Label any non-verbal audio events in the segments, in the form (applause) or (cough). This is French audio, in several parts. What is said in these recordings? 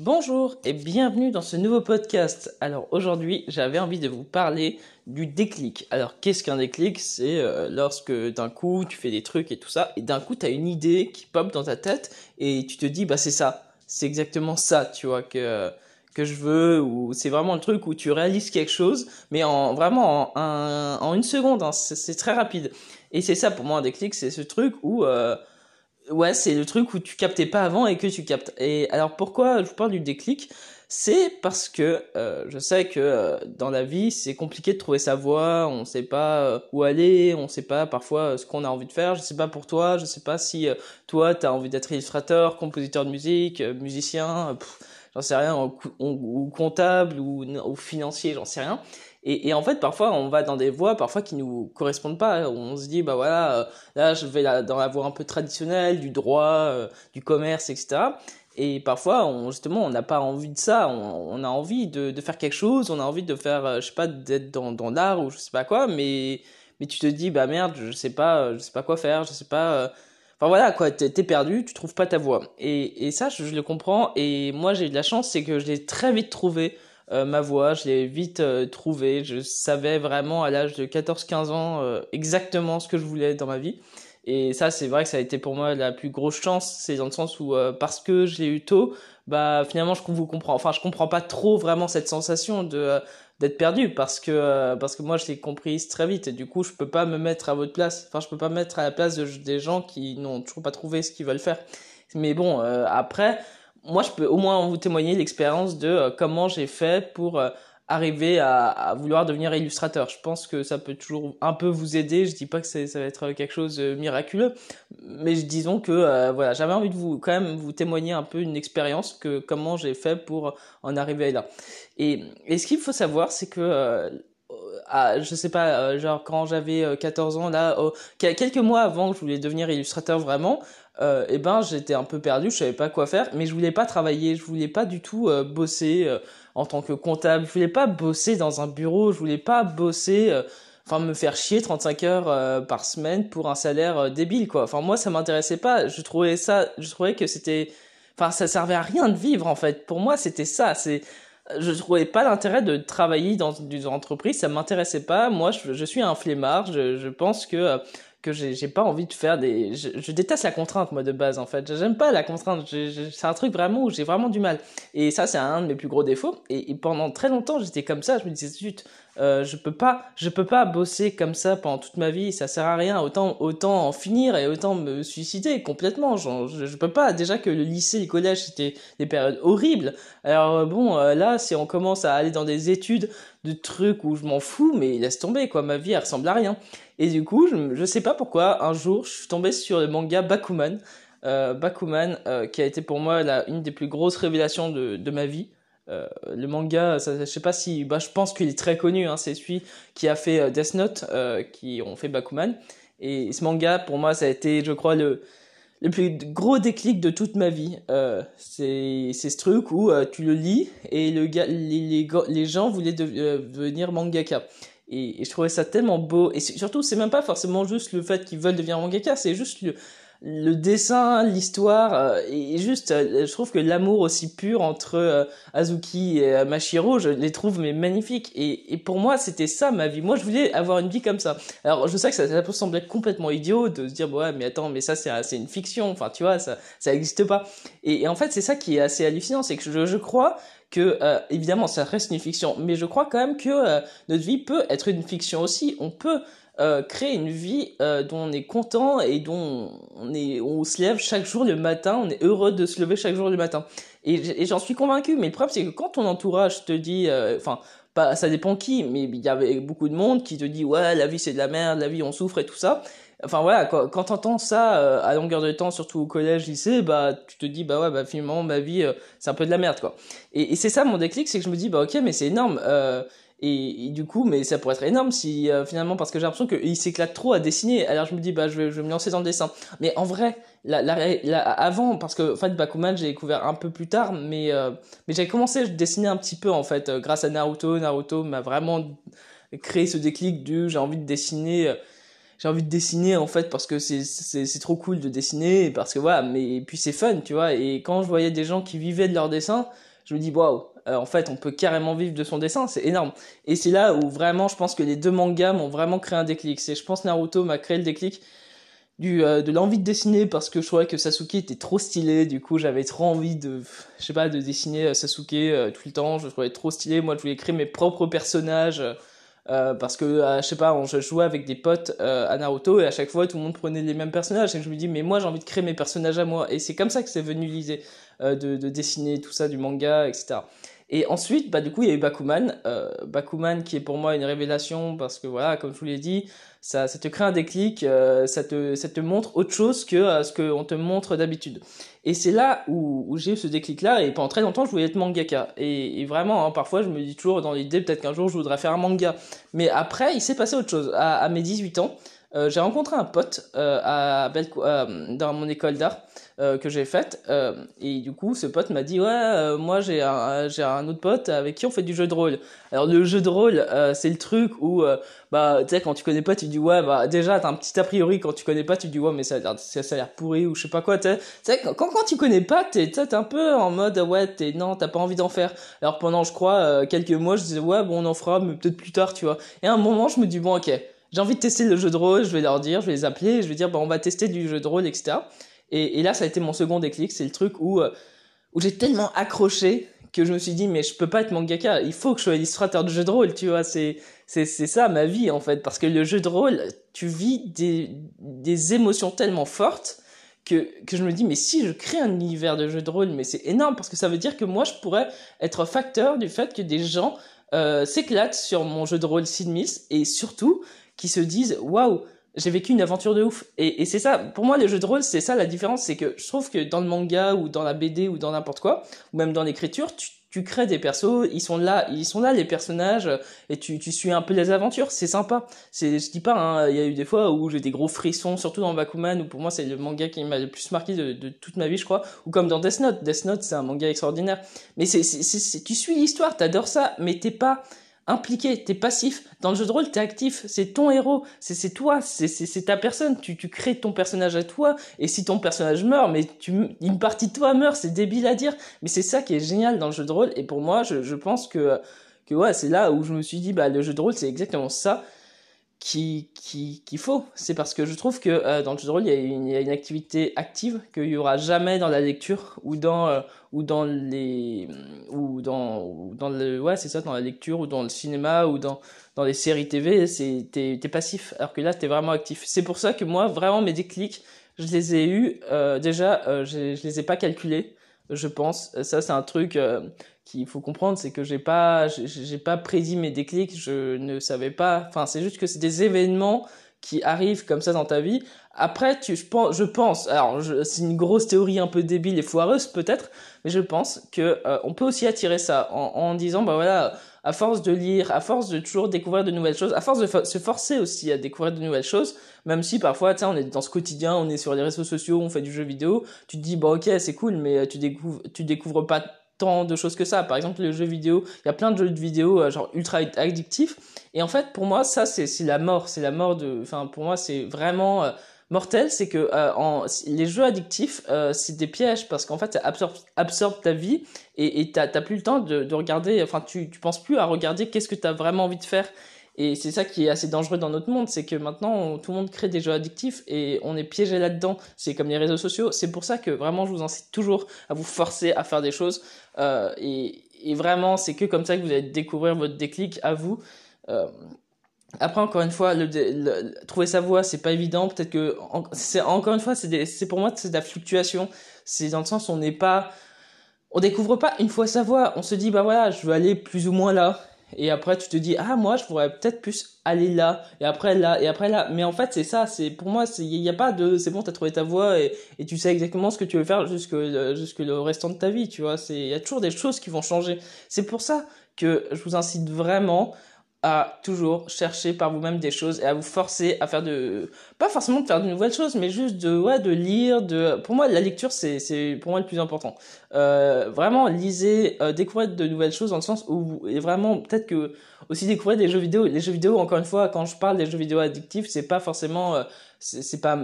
Bonjour et bienvenue dans ce nouveau podcast. Alors aujourd'hui, j'avais envie de vous parler du déclic. Alors qu'est-ce qu'un déclic? C'est euh, lorsque d'un coup tu fais des trucs et tout ça, et d'un coup tu as une idée qui pop dans ta tête et tu te dis bah c'est ça, c'est exactement ça, tu vois que que je veux ou c'est vraiment le truc où tu réalises quelque chose, mais en vraiment en, en une seconde, hein, c'est très rapide. Et c'est ça pour moi un déclic, c'est ce truc où euh, ouais, c'est le truc où tu captais pas avant et que tu captes. Et alors pourquoi je vous parle du déclic? C'est parce que euh, je sais que euh, dans la vie, c'est compliqué de trouver sa voie, on sait pas euh, où aller, on sait pas parfois ce qu'on a envie de faire, je sais pas pour toi, je sais pas si toi tu as envie d'être illustrateur, compositeur de musique, musicien, j'en sais rien, ou, comptable ou, ou financier, j'en sais rien. Et, et, en fait, parfois, on va dans des voies parfois qui nous correspondent pas. On se dit, bah voilà, euh, là, je vais dans la voie un peu traditionnelle, du droit, euh, du commerce, etc. Et parfois, on, justement, on n'a pas envie de ça. On, a envie de, de, faire quelque chose. On a envie de faire, euh, je sais pas, d'être dans, dans l'art ou je sais pas quoi. Mais, mais tu te dis, bah merde, je sais pas, je sais pas quoi faire. Je sais pas. Enfin voilà, quoi, t'es perdu, tu trouves pas ta voie. Et, et ça, je, je le comprends. Et moi, j'ai eu de la chance, c'est que je l'ai très vite trouvé. Euh, ma voix, je l'ai vite euh, trouvée. Je savais vraiment à l'âge de 14-15 ans euh, exactement ce que je voulais dans ma vie. Et ça, c'est vrai que ça a été pour moi la plus grosse chance. C'est dans le sens où, parce que j'ai eu tôt, bah finalement, je vous comprends. Enfin, je comprends pas trop vraiment cette sensation de d'être perdu parce que parce que moi je l'ai comprise très vite et du coup je peux pas me mettre à votre place enfin je peux pas me mettre à la place de, des gens qui n'ont toujours pas trouvé ce qu'ils veulent faire mais bon après moi, je peux au moins vous témoigner l'expérience de euh, comment j'ai fait pour euh, arriver à, vouloir devenir illustrateur. Je pense que ça peut toujours un peu vous aider. Je dis pas que ça va être quelque chose de miraculeux, mais disons que euh, voilà, j'avais envie de vous quand même vous témoigner un peu une expérience que comment j'ai fait pour en arriver là. Et, et ce qu'il faut savoir, c'est que ah, je sais pas, genre quand j'avais 14 ans, là, quelques mois avant que je voulais devenir illustrateur vraiment, euh, eh ben j'étais un peu perdu, je savais pas quoi faire, mais je voulais pas travailler, je voulais pas du tout euh, bosser euh, en tant que comptable, je voulais pas bosser dans un bureau, je voulais pas bosser, euh, enfin me faire chier 35 heures par semaine pour un salaire débile quoi. Enfin moi ça m'intéressait pas, je trouvais ça, je trouvais que c'était, enfin ça servait à rien de vivre en fait. Pour moi c'était ça, c'est je trouvais pas l'intérêt de travailler dans une entreprise, ça m'intéressait pas. Moi, je, suis un flemmard. Je, pense que que j'ai pas envie de faire des je, je, déteste la contrainte moi de base en fait j'aime pas la contrainte c'est un truc vraiment où j'ai vraiment du mal et ça c'est un de mes plus gros défauts et, et pendant très longtemps j'étais comme ça je me disais zut euh, je peux pas je peux pas bosser comme ça pendant toute ma vie. Ça sert à rien. Autant autant en finir et autant me suicider complètement. Je, je peux pas. Déjà que le lycée le collège c'était des périodes horribles. Alors euh, bon euh, là si on commence à aller dans des études de trucs où je m'en fous mais laisse tomber quoi. Ma vie elle ressemble à rien. Et du coup je, je sais pas pourquoi un jour je suis tombé sur le manga Bakuman. Euh, Bakuman euh, qui a été pour moi la, une des plus grosses révélations de, de ma vie euh, le manga, ça, je sais pas si, bah, je pense qu'il est très connu. Hein, c'est celui qui a fait euh, Death Note, euh, qui ont fait Bakuman. Et ce manga, pour moi, ça a été, je crois, le le plus gros déclic de toute ma vie. C'est ce truc où tu le lis et le gars, les gens voulaient devenir mangaka. Et, et, je trouvais ça tellement beau. Et surtout, c'est même pas forcément juste le fait qu'ils veulent devenir mangaka, c'est juste le, le dessin, l'histoire, euh, et juste, euh, je trouve que l'amour aussi pur entre euh, Azuki et Mashiro, je les trouve mais magnifiques. Et, et pour moi, c'était ça ma vie. Moi, je voulais avoir une vie comme ça. Alors, je sais que ça, peut sembler complètement idiot de se dire, ouais, mais attends, mais ça, c'est une fiction. Enfin, tu vois, ça ça pas. Et, et, en fait, c'est ça qui est assez hallucinant, c'est que je, je crois que euh, évidemment ça reste une fiction, mais je crois quand même que euh, notre vie peut être une fiction aussi. On peut euh, créer une vie euh, dont on est content et dont on est on se lève chaque jour le matin, on est heureux de se lever chaque jour le matin. Et, j'en suis convaincu, mais le problème c'est que quand ton entourage te dit, euh, enfin, pas, ça dépend qui, mais il y avait beaucoup de monde qui te dit ouais la vie c'est de la merde, la vie on souffre et tout ça. Enfin voilà, quand, quand t'entends ça à longueur de temps, surtout au collège, lycée, bah tu te dis bah ouais bah finalement ma vie c'est un peu de la merde quoi. Et, et c'est ça mon déclic, c'est que je me dis bah ok mais c'est énorme. Euh, et, du coup, mais ça pourrait être énorme si euh, finalement, parce que j'ai l'impression qu'il s'éclate trop à dessiner. Alors je me dis, bah je vais, je vais me lancer dans le dessin. Mais en vrai, la, la, avant, parce que en fait Bakuman j'ai découvert un peu plus tard, mais euh, mais j'ai commencé à dessiner un petit peu en fait euh, grâce à Naruto. Naruto m'a vraiment créé ce déclic du j'ai envie de dessiner j'ai envie de dessiner en fait parce que c'est c'est trop cool de dessiner parce que voilà mais puis c'est fun tu vois et quand je voyais des gens qui vivaient de leur dessin je me dis waouh euh, en fait on peut carrément vivre de son dessin c'est énorme. Et c'est là où vraiment je pense que les deux mangas m'ont vraiment créé un déclic. C'est je pense Naruto m'a créé le déclic du euh, de l'envie de dessiner parce que je trouvais que Sasuke était trop stylé. Du coup j'avais trop envie de je sais pas de dessiner euh, Sasuke tout le temps. Je trouvais trop stylé. Moi je voulais créer mes propres personnages euh, parce que euh, je sais pas, on, je jouais avec des potes euh, à Naruto et à chaque fois tout le monde prenait les mêmes personnages et je me dis mais moi j'ai envie de créer mes personnages à moi et c'est comme ça que c'est venu l'idée de, de, dessiner tout ça du manga etc. Et ensuite, bah, du coup, il y a eu Bakuman. Euh, Bakuman qui est pour moi une révélation parce que voilà, comme je vous l'ai dit, ça, ça te crée un déclic, euh, ça, te, ça te montre autre chose que euh, ce qu'on te montre d'habitude. Et c'est là où, où j'ai eu ce déclic-là, et pendant très longtemps, je voulais être mangaka. Et, et vraiment, hein, parfois, je me dis toujours dans l'idée, peut-être qu'un jour, je voudrais faire un manga. Mais après, il s'est passé autre chose. À, à mes 18 ans, euh, j'ai rencontré un pote euh, à Belco dans mon école d'art euh, que j'ai faite et du coup ce pote m'a dit ouais moi j'ai un j'ai un autre pote avec qui on fait du jeu de rôle. Alors le jeu de rôle c'est le truc où bah tu sais quand tu connais pas tu dis ouais bah déjà t'as un petit a priori quand tu connais pas tu dis ouais mais ça a l'air ça, a l'air pourri ou je sais pas quoi tu sais. Quand, quand tu connais pas t'es t'es un peu en mode ouais t'es non t'as pas envie d'en faire. Alors pendant je crois quelques mois je disais ouais bon on en fera mais peut-être plus tard tu vois. Et à un moment je me dis bon ok j'ai envie de tester le jeu de rôle, je vais leur dire, je vais les appeler, je vais dire, bon, on va tester du jeu de rôle, etc. Et, là, ça a été mon second déclic, c'est le truc où, euh, où j'ai tellement accroché que je me suis dit, mais je peux pas être mangaka, il faut que je sois illustrateur de jeu de rôle, tu vois, c'est, c'est, c'est ça ma vie, en fait, parce que le jeu de rôle, tu vis des, des émotions tellement fortes que, que je me dis, mais si je crée un univers de jeu de rôle, mais c'est énorme, parce que ça veut dire que moi, je pourrais être facteur du fait que des gens euh, s'éclatent sur mon jeu de rôle Sid et surtout, qui se disent waouh j'ai vécu une aventure de ouf. Et, et c'est ça pour moi les jeux de rôle c'est ça la différence c'est que je trouve que dans le manga ou dans la BD ou dans n'importe quoi ou même dans l'écriture tu, tu crées des persos ils sont là ils sont là les personnages et tu, tu suis un peu les aventures. C'est sympa. C'est je dis pas hein, il y a eu des fois où j'ai des gros frissons surtout dans Bakuman où pour moi c'est le manga qui m'a le plus marqué de, de, toute ma vie je crois ou comme dans Death Note. Death Note c'est un manga extraordinaire. Mais c'est tu suis l'histoire t'adores ça mais t'es pas impliqué, t'es passif. Dans le jeu de rôle, t'es actif. C'est ton héros, c'est toi, c'est ta personne. Tu, tu crées ton personnage à toi. Et si ton personnage meurt, mais tu, une partie de toi meurt, c'est débile à dire. Mais c'est ça qui est génial dans le jeu de rôle. Et pour moi, je, je pense que, que ouais, c'est là où je me suis dit, bah, le jeu de rôle, c'est exactement ça qui qu'il faut. C'est parce que je trouve que euh, dans le jeu de rôle, il y, a une, il y a une activité active qu'il y aura jamais dans la lecture ou dans euh, ou dans les ou dans ou dans le ouais c'est ça dans la lecture ou dans le cinéma ou dans dans les séries TV. T'es t'es passif alors que là t'es vraiment actif. C'est pour ça que moi vraiment mes déclics, je les ai eus euh, déjà. je, je les ai pas calculés je pense. Ça, c'est un truc qu'il faut comprendre, c'est que j'ai pas, j'ai pas prédit mes déclics, je ne savais pas. Enfin, c'est juste que c'est des événements qui arrivent comme ça dans ta vie. Après, tu, je pense, je pense alors c'est une grosse théorie un peu débile et foireuse peut-être, mais je pense que euh, on peut aussi attirer ça en, en disant bah voilà, à force de lire, à force de toujours découvrir de nouvelles choses, à force de se forcer aussi à découvrir de nouvelles choses, même si parfois, tu on est dans ce quotidien, on est sur les réseaux sociaux, on fait du jeu vidéo, tu te dis bah ok c'est cool, mais tu découvres, tu découvres pas de choses que ça. Par exemple, les jeux vidéo, il y a plein de jeux de vidéo euh, genre ultra addictifs. Et en fait, pour moi, ça, c'est la mort. C'est la mort de. Enfin, pour moi, c'est vraiment euh, mortel. C'est que euh, les jeux addictifs, c'est des pièges parce qu'en fait, ça absorbe, ta vie et t'as plus le temps de, de regarder. Enfin, tu, tu penses plus à regarder qu'est-ce que tu as vraiment envie de faire. Et c'est ça qui est assez dangereux dans notre monde, c'est que maintenant tout le monde crée des jeux addictifs et on est piégé là-dedans. C'est comme les réseaux sociaux. C'est pour ça que vraiment je vous incite toujours à vous forcer à faire des choses. Euh, et, vraiment c'est que comme ça que vous allez découvrir votre déclic à vous. Euh, après encore une fois, trouver sa voie c'est pas évident. Peut-être que encore une fois c'est pour moi c'est de la fluctuation. C'est dans le sens on n'est pas on découvre pas une fois sa voie. On se dit bah voilà je veux aller plus ou moins là et après tu te dis ah moi je pourrais peut-être plus aller là et après là et après là mais en fait c'est ça c'est pour moi il y a pas de c'est bon t'as trouvé ta voie et, et tu sais exactement ce que tu veux faire jusque jusque le restant de ta vie tu vois il y a toujours des choses qui vont changer c'est pour ça que je vous incite vraiment à toujours chercher par vous-même des choses et à vous forcer à faire de pas forcément de faire de nouvelles choses mais juste de ouais de lire de pour moi la lecture c'est c'est pour moi le plus important. Euh, vraiment lisez euh, découvrez de nouvelles choses dans le sens où et vraiment peut-être que aussi découvrir des jeux vidéo. Les jeux vidéo encore une fois quand je parle des jeux vidéo addictifs c'est pas forcément euh, c'est pas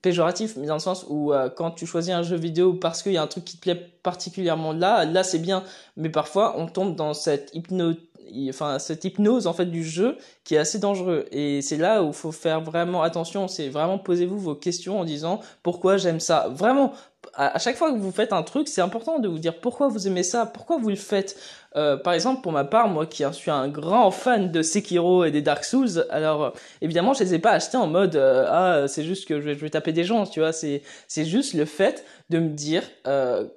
péjoratif mais dans le sens où euh, quand tu choisis un jeu vidéo parce qu'il y a un truc qui te plaît particulièrement là là c'est bien. Mais parfois on tombe dans cette hypnose enfin cette hypnose en fait du jeu qui est assez dangereux. Et c'est là où faut faire vraiment attention. C'est vraiment posez-vous vos questions en disant pourquoi j'aime ça. Vraiment à chaque fois que vous faites un truc c'est important de vous dire pourquoi vous aimez ça pourquoi vous le faites euh, par exemple, pour ma part, moi qui suis un grand fan de Sekiro et des Dark Souls, alors euh, évidemment, je les ai pas achetés en mode euh, ah c'est juste que je vais, je vais, taper des gens, tu vois. C'est c'est juste le fait de me dire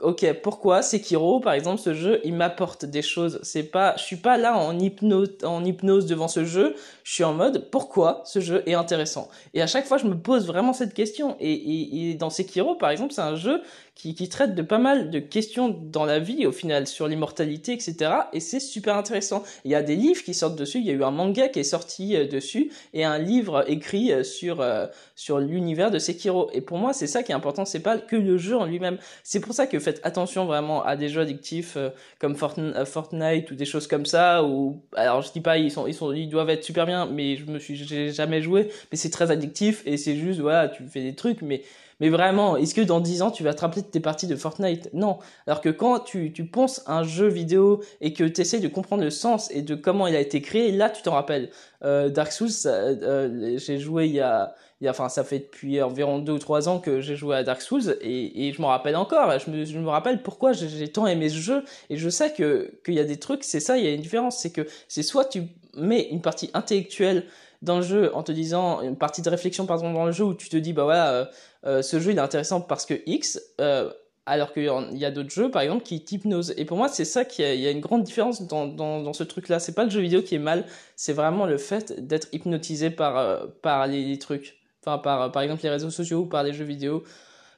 ok pourquoi Sekiro, par exemple, ce jeu, il m'apporte des choses? C'est pas, je suis pas là en hypnose en hypnose devant ce jeu. Je suis en mode pourquoi ce jeu est intéressant? Et à chaque fois, je me pose vraiment cette question. Et, et, et dans Sekiro, par exemple, c'est un jeu qui, qui traite de pas mal de questions dans la vie au final sur l'immortalité, etc. Et c'est super intéressant. Il y a des livres qui sortent dessus. Il y a eu un manga qui est sorti euh, dessus et un livre écrit euh, sur euh, sur l'univers de Sekiro. Et pour moi, c'est ça qui est important. C'est pas que le jeu en lui-même. C'est pour ça que faites attention vraiment à des jeux addictifs comme Fortnite ou des choses comme ça. Ou alors je dis pas ils sont ils sont ils doivent être super bien, mais je me suis j'ai jamais joué. Mais c'est très addictif et c'est juste voilà tu fais des trucs mais mais vraiment, est-ce que dans 10 ans, tu vas te rappeler de tes parties de Fortnite? Non. Alors que quand tu, tu penses un jeu vidéo et que tu de comprendre le sens et de comment il a été créé, là, tu t'en rappelles. Euh, Dark Souls, euh, j'ai joué il y a... Il y a, enfin, ça fait depuis environ deux ou trois ans que j'ai joué à Dark Souls et, et je m'en rappelle encore. Je me, je me rappelle pourquoi j'ai tant aimé ce jeu et je sais que qu'il y a des trucs. C'est ça, il y a une différence, c'est que c'est soit tu mets une partie intellectuelle dans le jeu en te disant une partie de réflexion par exemple dans le jeu où tu te dis bah voilà euh, euh, ce jeu il est intéressant parce que X, euh, alors qu'il y a d'autres jeux par exemple qui t'hypnosent. Et pour moi c'est ça qu'il y, a une grande différence dans, dans, ce truc-là. C'est pas le jeu vidéo qui est mal, c'est vraiment le fait d'être hypnotisé par, par les, trucs. Enfin par, par exemple les réseaux sociaux ou par les jeux vidéo.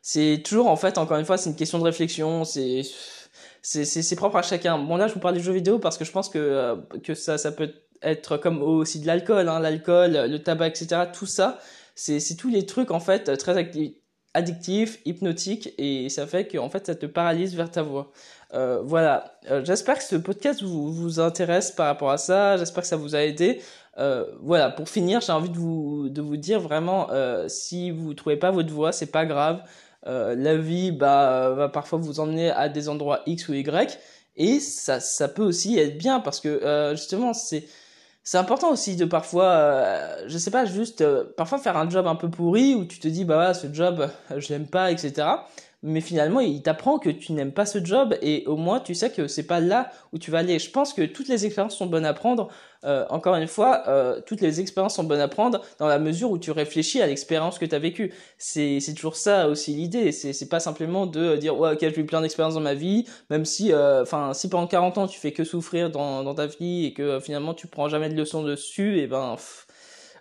C'est toujours en fait encore une fois c'est une question de réflexion, c'est c'est propre à chacun. Bon là je vous parle des jeux vidéo parce que je pense que, que ça, ça peut être comme aussi de l'alcool, hein, l'alcool, le tabac, etc. Tout ça, c'est tous les trucs en fait très addictifs, hypnotiques et ça fait que en fait ça te paralyse vers ta voix. Euh, voilà, euh, j'espère que ce podcast vous, intéresse par rapport à ça, j'espère que ça vous a aidé. Euh, voilà, pour finir, j'ai envie de vous, de vous dire vraiment, si vous trouvez pas votre voix, c'est pas grave. La vie bah, va parfois vous emmener à des endroits X ou Y, et ça, ça peut aussi être bien parce que justement, c'est c'est important aussi de parfois, euh, je sais pas, juste euh, parfois faire un job un peu pourri où tu te dis bah ce job euh, je l'aime pas, etc mais finalement il t'apprend que tu n'aimes pas ce job et au moins tu sais que c'est pas là où tu vas aller. Je pense que toutes les expériences sont bonnes à prendre. Euh, encore une fois, euh, toutes les expériences sont bonnes à prendre dans la mesure où tu réfléchis à l'expérience que tu as vécue. C'est c'est toujours ça aussi l'idée. C'est c'est pas simplement de dire ouais ok j'ai eu plein d'expériences dans ma vie, même si euh, enfin si pendant 40 ans tu fais que souffrir dans dans ta vie et que finalement tu prends jamais de leçons dessus et ben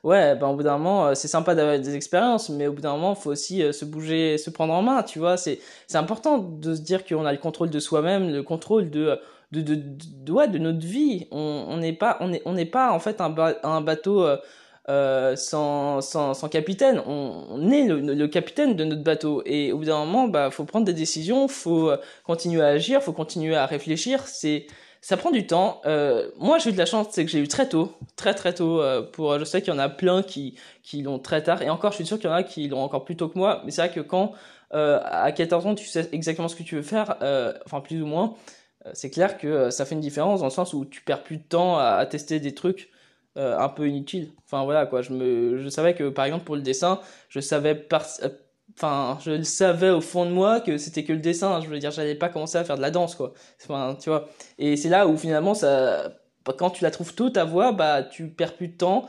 ouais, ben au bout d'un moment, euh, c'est sympa d'avoir des expériences, mais au bout d'un moment, faut aussi euh, se bouger, se prendre en main, tu vois. C'est c'est important de se dire qu'on a le contrôle de soi-même, le contrôle de de de, de, ouais, de notre vie. On n'est pas on est on n'est pas en fait un, un bateau euh, euh, sans, sans, sans capitaine. On, on est le, le, capitaine de notre bateau. Et au bout d'un moment, bah, faut prendre des décisions, faut continuer à agir, faut continuer à réfléchir. C'est ça prend du temps. Euh, moi, j'ai eu de la chance, c'est que j'ai eu très tôt, très très tôt. Euh, pour, je sais qu'il y en a plein qui qui l'ont très tard, et encore, je suis sûr qu'il y en a qui l'ont encore plus tôt que moi. Mais c'est vrai que quand euh, à 14 ans, tu sais exactement ce que tu veux faire, enfin plus ou moins, c'est clair que ça fait une différence dans le sens où tu perds plus de temps à, à tester des trucs un peu inutiles. Enfin voilà quoi. Je me, je savais que par exemple pour le dessin, je savais par enfin je le savais au fond de moi que c'était que le dessin je veux dire j'allais pas commencer à faire de la danse quoi. Enfin tu vois. Et c'est là où finalement ça quand tu la trouves tôt ta voix bah tu perds plus de temps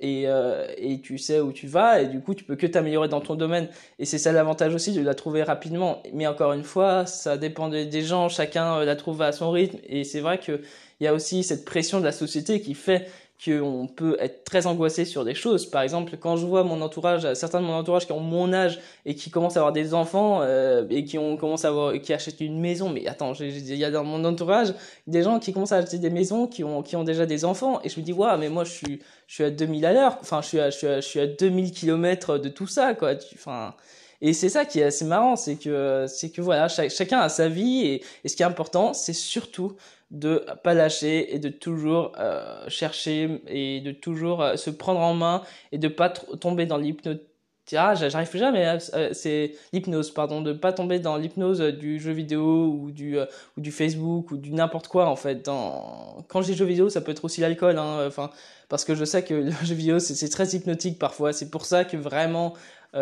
et euh, et tu sais où tu vas et du coup tu peux que t'améliorer dans ton domaine. Et c'est ça l'avantage aussi de la trouver rapidement. Mais encore une fois ça dépend des gens. Chacun la trouve à son rythme. Et c'est vrai que il y a aussi cette pression de la société qui fait qu'on peut être très angoissé sur des choses. Par exemple, quand je vois mon entourage, certains de mon entourage qui ont mon âge et qui commencent à avoir des enfants euh, et qui ont commencé à avoir, qui achètent une maison. Mais attends, il y a dans mon entourage des gens qui commencent à acheter des maisons qui ont qui ont déjà des enfants et je me dis waouh, mais moi je suis je suis à 2000 à l'heure. Enfin, je suis à je suis à, je suis à 2000 kilomètres de tout ça quoi. Enfin. Et c'est ça qui est assez marrant, c'est que c'est que voilà, chacun a sa vie et, ce qui est important, c'est surtout de pas lâcher et de toujours euh, chercher et de toujours euh, se prendre en main et de pas tomber dans l'hypnose ah, j'arrive jamais euh, c'est l'hypnose pardon de pas tomber dans l'hypnose du jeu vidéo ou du ou du Facebook ou du n'importe quoi en fait. Dans quand dis jeu vidéo ça peut être aussi l'alcool hein, enfin parce que je sais que le (laughs) jeu vidéo c'est très hypnotique parfois. C'est pour ça que vraiment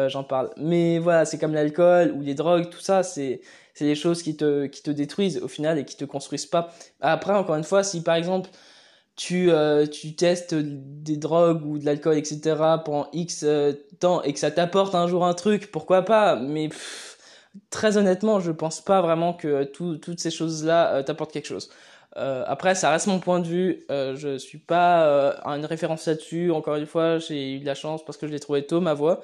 j'en parle mais voilà c'est comme l'alcool ou les drogues tout ça c'est c'est des choses qui te, qui te détruisent au final et qui te construisent pas. Après, encore une fois, si par exemple tu, euh, tu testes des drogues ou de l'alcool, etc. pendant X euh, temps et que ça t'apporte un jour un truc, pourquoi pas? Mais très honnêtement, je pense pas vraiment que toutes ces choses-là euh, t'apportent quelque chose. après, ça reste mon point de vue. je suis pas une référence là-dessus. Encore une fois, j'ai eu de la chance parce que je l'ai trouvé tôt ma voix.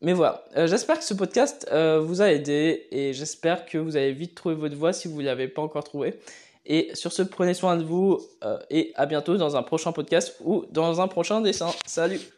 Mais voilà, euh, j'espère que ce podcast euh, vous a aidé et j'espère que vous allez vite trouver votre voix si vous ne l'avez pas encore trouvé. Et sur ce, prenez soin de vous euh, et à bientôt dans un prochain podcast ou dans un prochain dessin. Salut